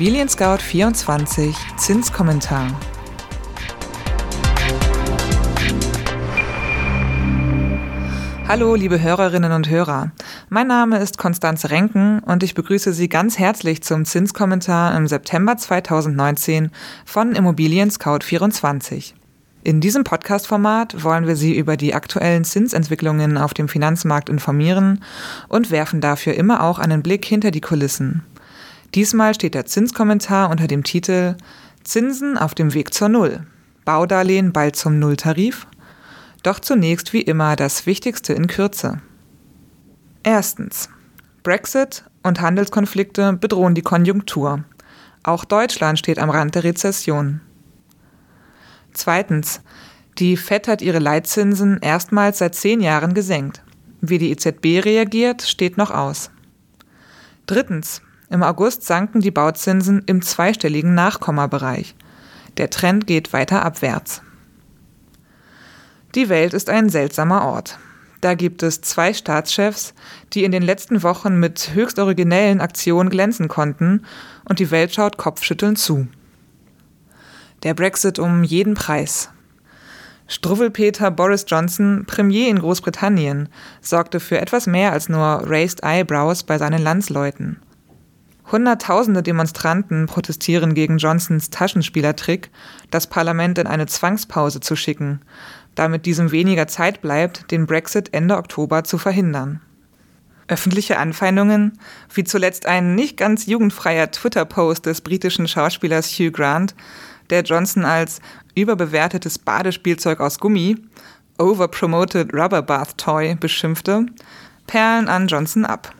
Immobilien Scout 24 Zinskommentar. Hallo, liebe Hörerinnen und Hörer. Mein Name ist Konstanze Renken und ich begrüße Sie ganz herzlich zum Zinskommentar im September 2019 von Immobilien Scout 24. In diesem Podcast-Format wollen wir Sie über die aktuellen Zinsentwicklungen auf dem Finanzmarkt informieren und werfen dafür immer auch einen Blick hinter die Kulissen. Diesmal steht der Zinskommentar unter dem Titel Zinsen auf dem Weg zur Null. Baudarlehen bald zum Nulltarif? Doch zunächst wie immer das Wichtigste in Kürze. Erstens. Brexit und Handelskonflikte bedrohen die Konjunktur. Auch Deutschland steht am Rand der Rezession. Zweitens. Die FED hat ihre Leitzinsen erstmals seit zehn Jahren gesenkt. Wie die EZB reagiert, steht noch aus. Drittens. Im August sanken die Bauzinsen im zweistelligen Nachkommabereich. Der Trend geht weiter abwärts. Die Welt ist ein seltsamer Ort. Da gibt es zwei Staatschefs, die in den letzten Wochen mit höchst originellen Aktionen glänzen konnten, und die Welt schaut kopfschüttelnd zu. Der Brexit um jeden Preis. Struwwelpeter Boris Johnson, Premier in Großbritannien, sorgte für etwas mehr als nur Raised Eyebrows bei seinen Landsleuten. Hunderttausende Demonstranten protestieren gegen Johnsons Taschenspielertrick, das Parlament in eine Zwangspause zu schicken, damit diesem weniger Zeit bleibt, den Brexit Ende Oktober zu verhindern. Öffentliche Anfeindungen, wie zuletzt ein nicht ganz jugendfreier Twitter-Post des britischen Schauspielers Hugh Grant, der Johnson als überbewertetes Badespielzeug aus Gummi, overpromoted Rubber Bath Toy beschimpfte, perlen an Johnson ab.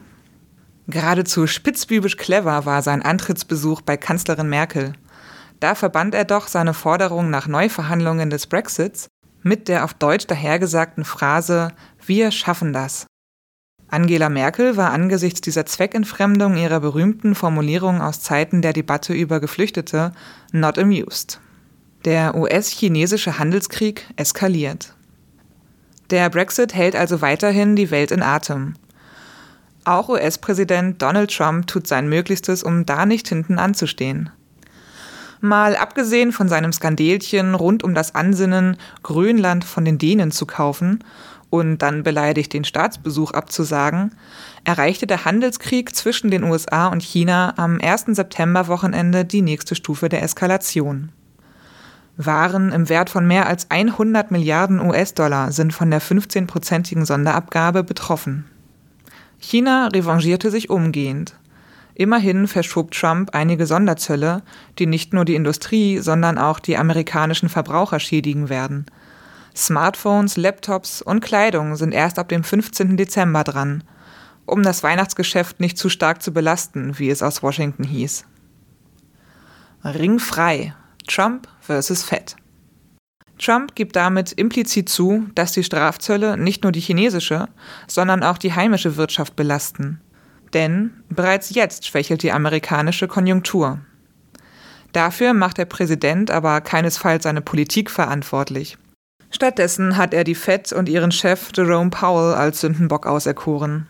Geradezu spitzbübisch clever war sein Antrittsbesuch bei Kanzlerin Merkel. Da verband er doch seine Forderung nach Neuverhandlungen des Brexits mit der auf Deutsch dahergesagten Phrase Wir schaffen das. Angela Merkel war angesichts dieser Zweckentfremdung ihrer berühmten Formulierung aus Zeiten der Debatte über Geflüchtete not amused. Der US-chinesische Handelskrieg eskaliert. Der Brexit hält also weiterhin die Welt in Atem. Auch US-Präsident Donald Trump tut sein Möglichstes, um da nicht hinten anzustehen. Mal abgesehen von seinem Skandelchen rund um das Ansinnen, Grönland von den Dänen zu kaufen und dann beleidigt den Staatsbesuch abzusagen, erreichte der Handelskrieg zwischen den USA und China am 1. September-Wochenende die nächste Stufe der Eskalation. Waren im Wert von mehr als 100 Milliarden US-Dollar sind von der 15-prozentigen Sonderabgabe betroffen. China revanchierte sich umgehend. Immerhin verschob Trump einige Sonderzölle, die nicht nur die Industrie, sondern auch die amerikanischen Verbraucher schädigen werden. Smartphones, Laptops und Kleidung sind erst ab dem 15. Dezember dran, um das Weihnachtsgeschäft nicht zu stark zu belasten, wie es aus Washington hieß. Ringfrei. Trump versus Fed. Trump gibt damit implizit zu, dass die Strafzölle nicht nur die chinesische, sondern auch die heimische Wirtschaft belasten. Denn bereits jetzt schwächelt die amerikanische Konjunktur. Dafür macht der Präsident aber keinesfalls seine Politik verantwortlich. Stattdessen hat er die Fed und ihren Chef Jerome Powell als Sündenbock auserkoren.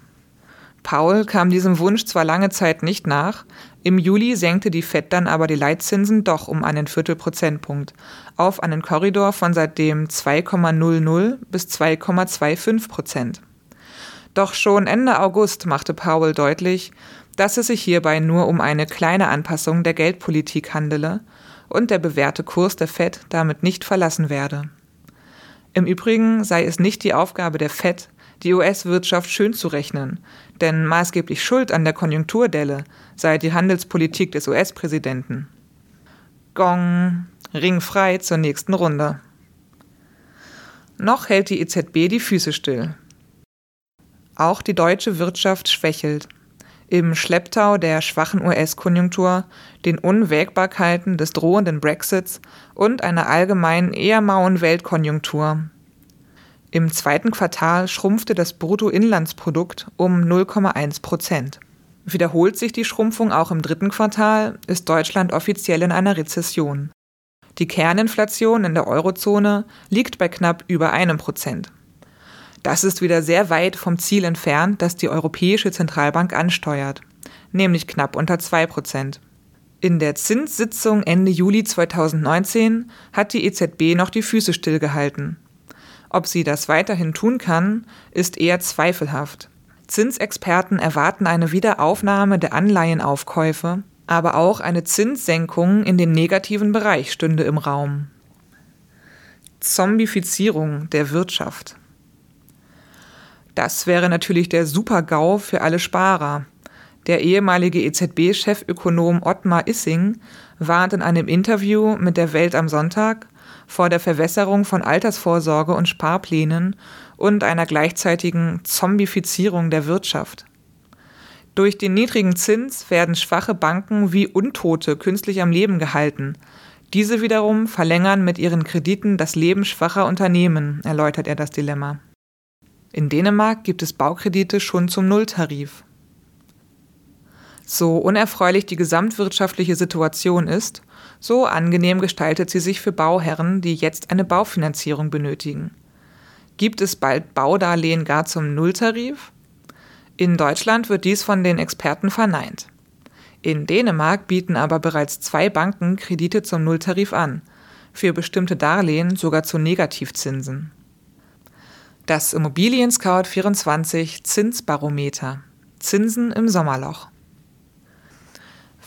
Powell kam diesem Wunsch zwar lange Zeit nicht nach, im Juli senkte die Fed dann aber die Leitzinsen doch um einen Viertelprozentpunkt auf einen Korridor von seitdem 2,00 bis 2,25 Prozent. Doch schon Ende August machte Powell deutlich, dass es sich hierbei nur um eine kleine Anpassung der Geldpolitik handele und der bewährte Kurs der Fed damit nicht verlassen werde. Im Übrigen sei es nicht die Aufgabe der Fed, die US-Wirtschaft schön zu rechnen, denn maßgeblich Schuld an der Konjunkturdelle sei die Handelspolitik des US-Präsidenten. Gong, Ring frei zur nächsten Runde. Noch hält die EZB die Füße still. Auch die deutsche Wirtschaft schwächelt. Im Schlepptau der schwachen US-Konjunktur, den Unwägbarkeiten des drohenden Brexits und einer allgemein eher mauen Weltkonjunktur. Im zweiten Quartal schrumpfte das Bruttoinlandsprodukt um 0,1 Prozent. Wiederholt sich die Schrumpfung auch im dritten Quartal, ist Deutschland offiziell in einer Rezession. Die Kerninflation in der Eurozone liegt bei knapp über einem Prozent. Das ist wieder sehr weit vom Ziel entfernt, das die Europäische Zentralbank ansteuert, nämlich knapp unter 2 Prozent. In der Zinssitzung Ende Juli 2019 hat die EZB noch die Füße stillgehalten. Ob sie das weiterhin tun kann, ist eher zweifelhaft. Zinsexperten erwarten eine Wiederaufnahme der Anleihenaufkäufe, aber auch eine Zinssenkung in den negativen Bereich stünde im Raum. Zombifizierung der Wirtschaft. Das wäre natürlich der Super-GAU für alle Sparer, der ehemalige EZB-Chefökonom Ottmar Issing warnt in einem Interview mit der Welt am Sonntag vor der Verwässerung von Altersvorsorge und Sparplänen und einer gleichzeitigen Zombifizierung der Wirtschaft. Durch den niedrigen Zins werden schwache Banken wie Untote künstlich am Leben gehalten. Diese wiederum verlängern mit ihren Krediten das Leben schwacher Unternehmen, erläutert er das Dilemma. In Dänemark gibt es Baukredite schon zum Nulltarif. So unerfreulich die gesamtwirtschaftliche Situation ist, so angenehm gestaltet sie sich für Bauherren, die jetzt eine Baufinanzierung benötigen. Gibt es bald Baudarlehen gar zum Nulltarif? In Deutschland wird dies von den Experten verneint. In Dänemark bieten aber bereits zwei Banken Kredite zum Nulltarif an, für bestimmte Darlehen sogar zu Negativzinsen. Das Immobilien Scout 24 Zinsbarometer. Zinsen im Sommerloch.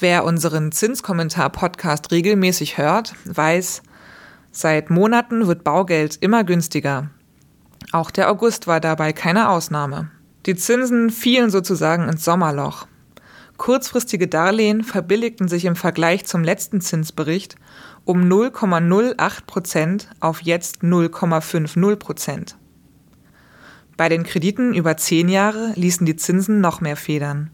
Wer unseren Zinskommentar-Podcast regelmäßig hört, weiß, seit Monaten wird Baugeld immer günstiger. Auch der August war dabei keine Ausnahme. Die Zinsen fielen sozusagen ins Sommerloch. Kurzfristige Darlehen verbilligten sich im Vergleich zum letzten Zinsbericht um 0,08 Prozent auf jetzt 0,50 Prozent. Bei den Krediten über zehn Jahre ließen die Zinsen noch mehr federn.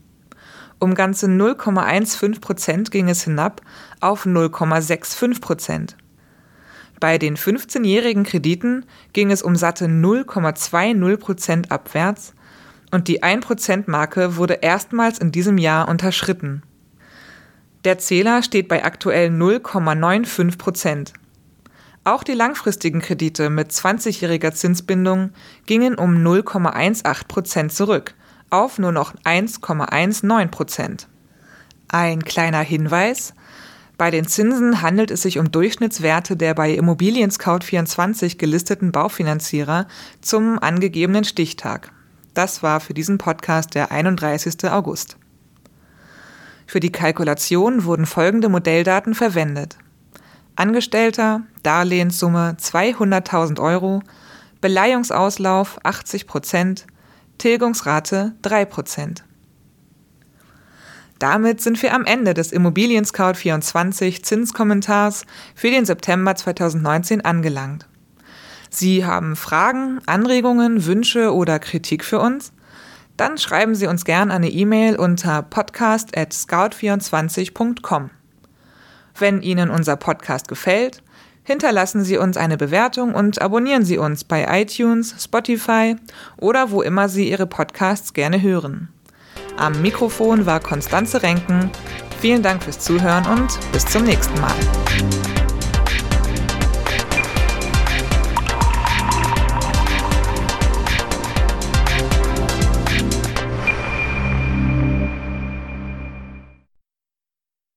Um ganze 0,15 Prozent ging es hinab auf 0,65 Prozent. Bei den 15-jährigen Krediten ging es um satte 0,20 Prozent abwärts und die 1%-Marke wurde erstmals in diesem Jahr unterschritten. Der Zähler steht bei aktuell 0,95 Prozent. Auch die langfristigen Kredite mit 20-jähriger Zinsbindung gingen um 0,18 Prozent zurück auf nur noch 1,19 Prozent. Ein kleiner Hinweis. Bei den Zinsen handelt es sich um Durchschnittswerte der bei Immobilien Scout 24 gelisteten Baufinanzierer zum angegebenen Stichtag. Das war für diesen Podcast der 31. August. Für die Kalkulation wurden folgende Modelldaten verwendet. Angestellter, Darlehenssumme 200.000 Euro, Beleihungsauslauf 80 Prozent, Tilgungsrate 3%. Damit sind wir am Ende des Immobilien Scout 24 Zinskommentars für den September 2019 angelangt. Sie haben Fragen, Anregungen, Wünsche oder Kritik für uns? Dann schreiben Sie uns gern eine E-Mail unter podcast@scout24.com. Wenn Ihnen unser Podcast gefällt, Hinterlassen Sie uns eine Bewertung und abonnieren Sie uns bei iTunes, Spotify oder wo immer Sie Ihre Podcasts gerne hören. Am Mikrofon war Konstanze Renken. Vielen Dank fürs Zuhören und bis zum nächsten Mal.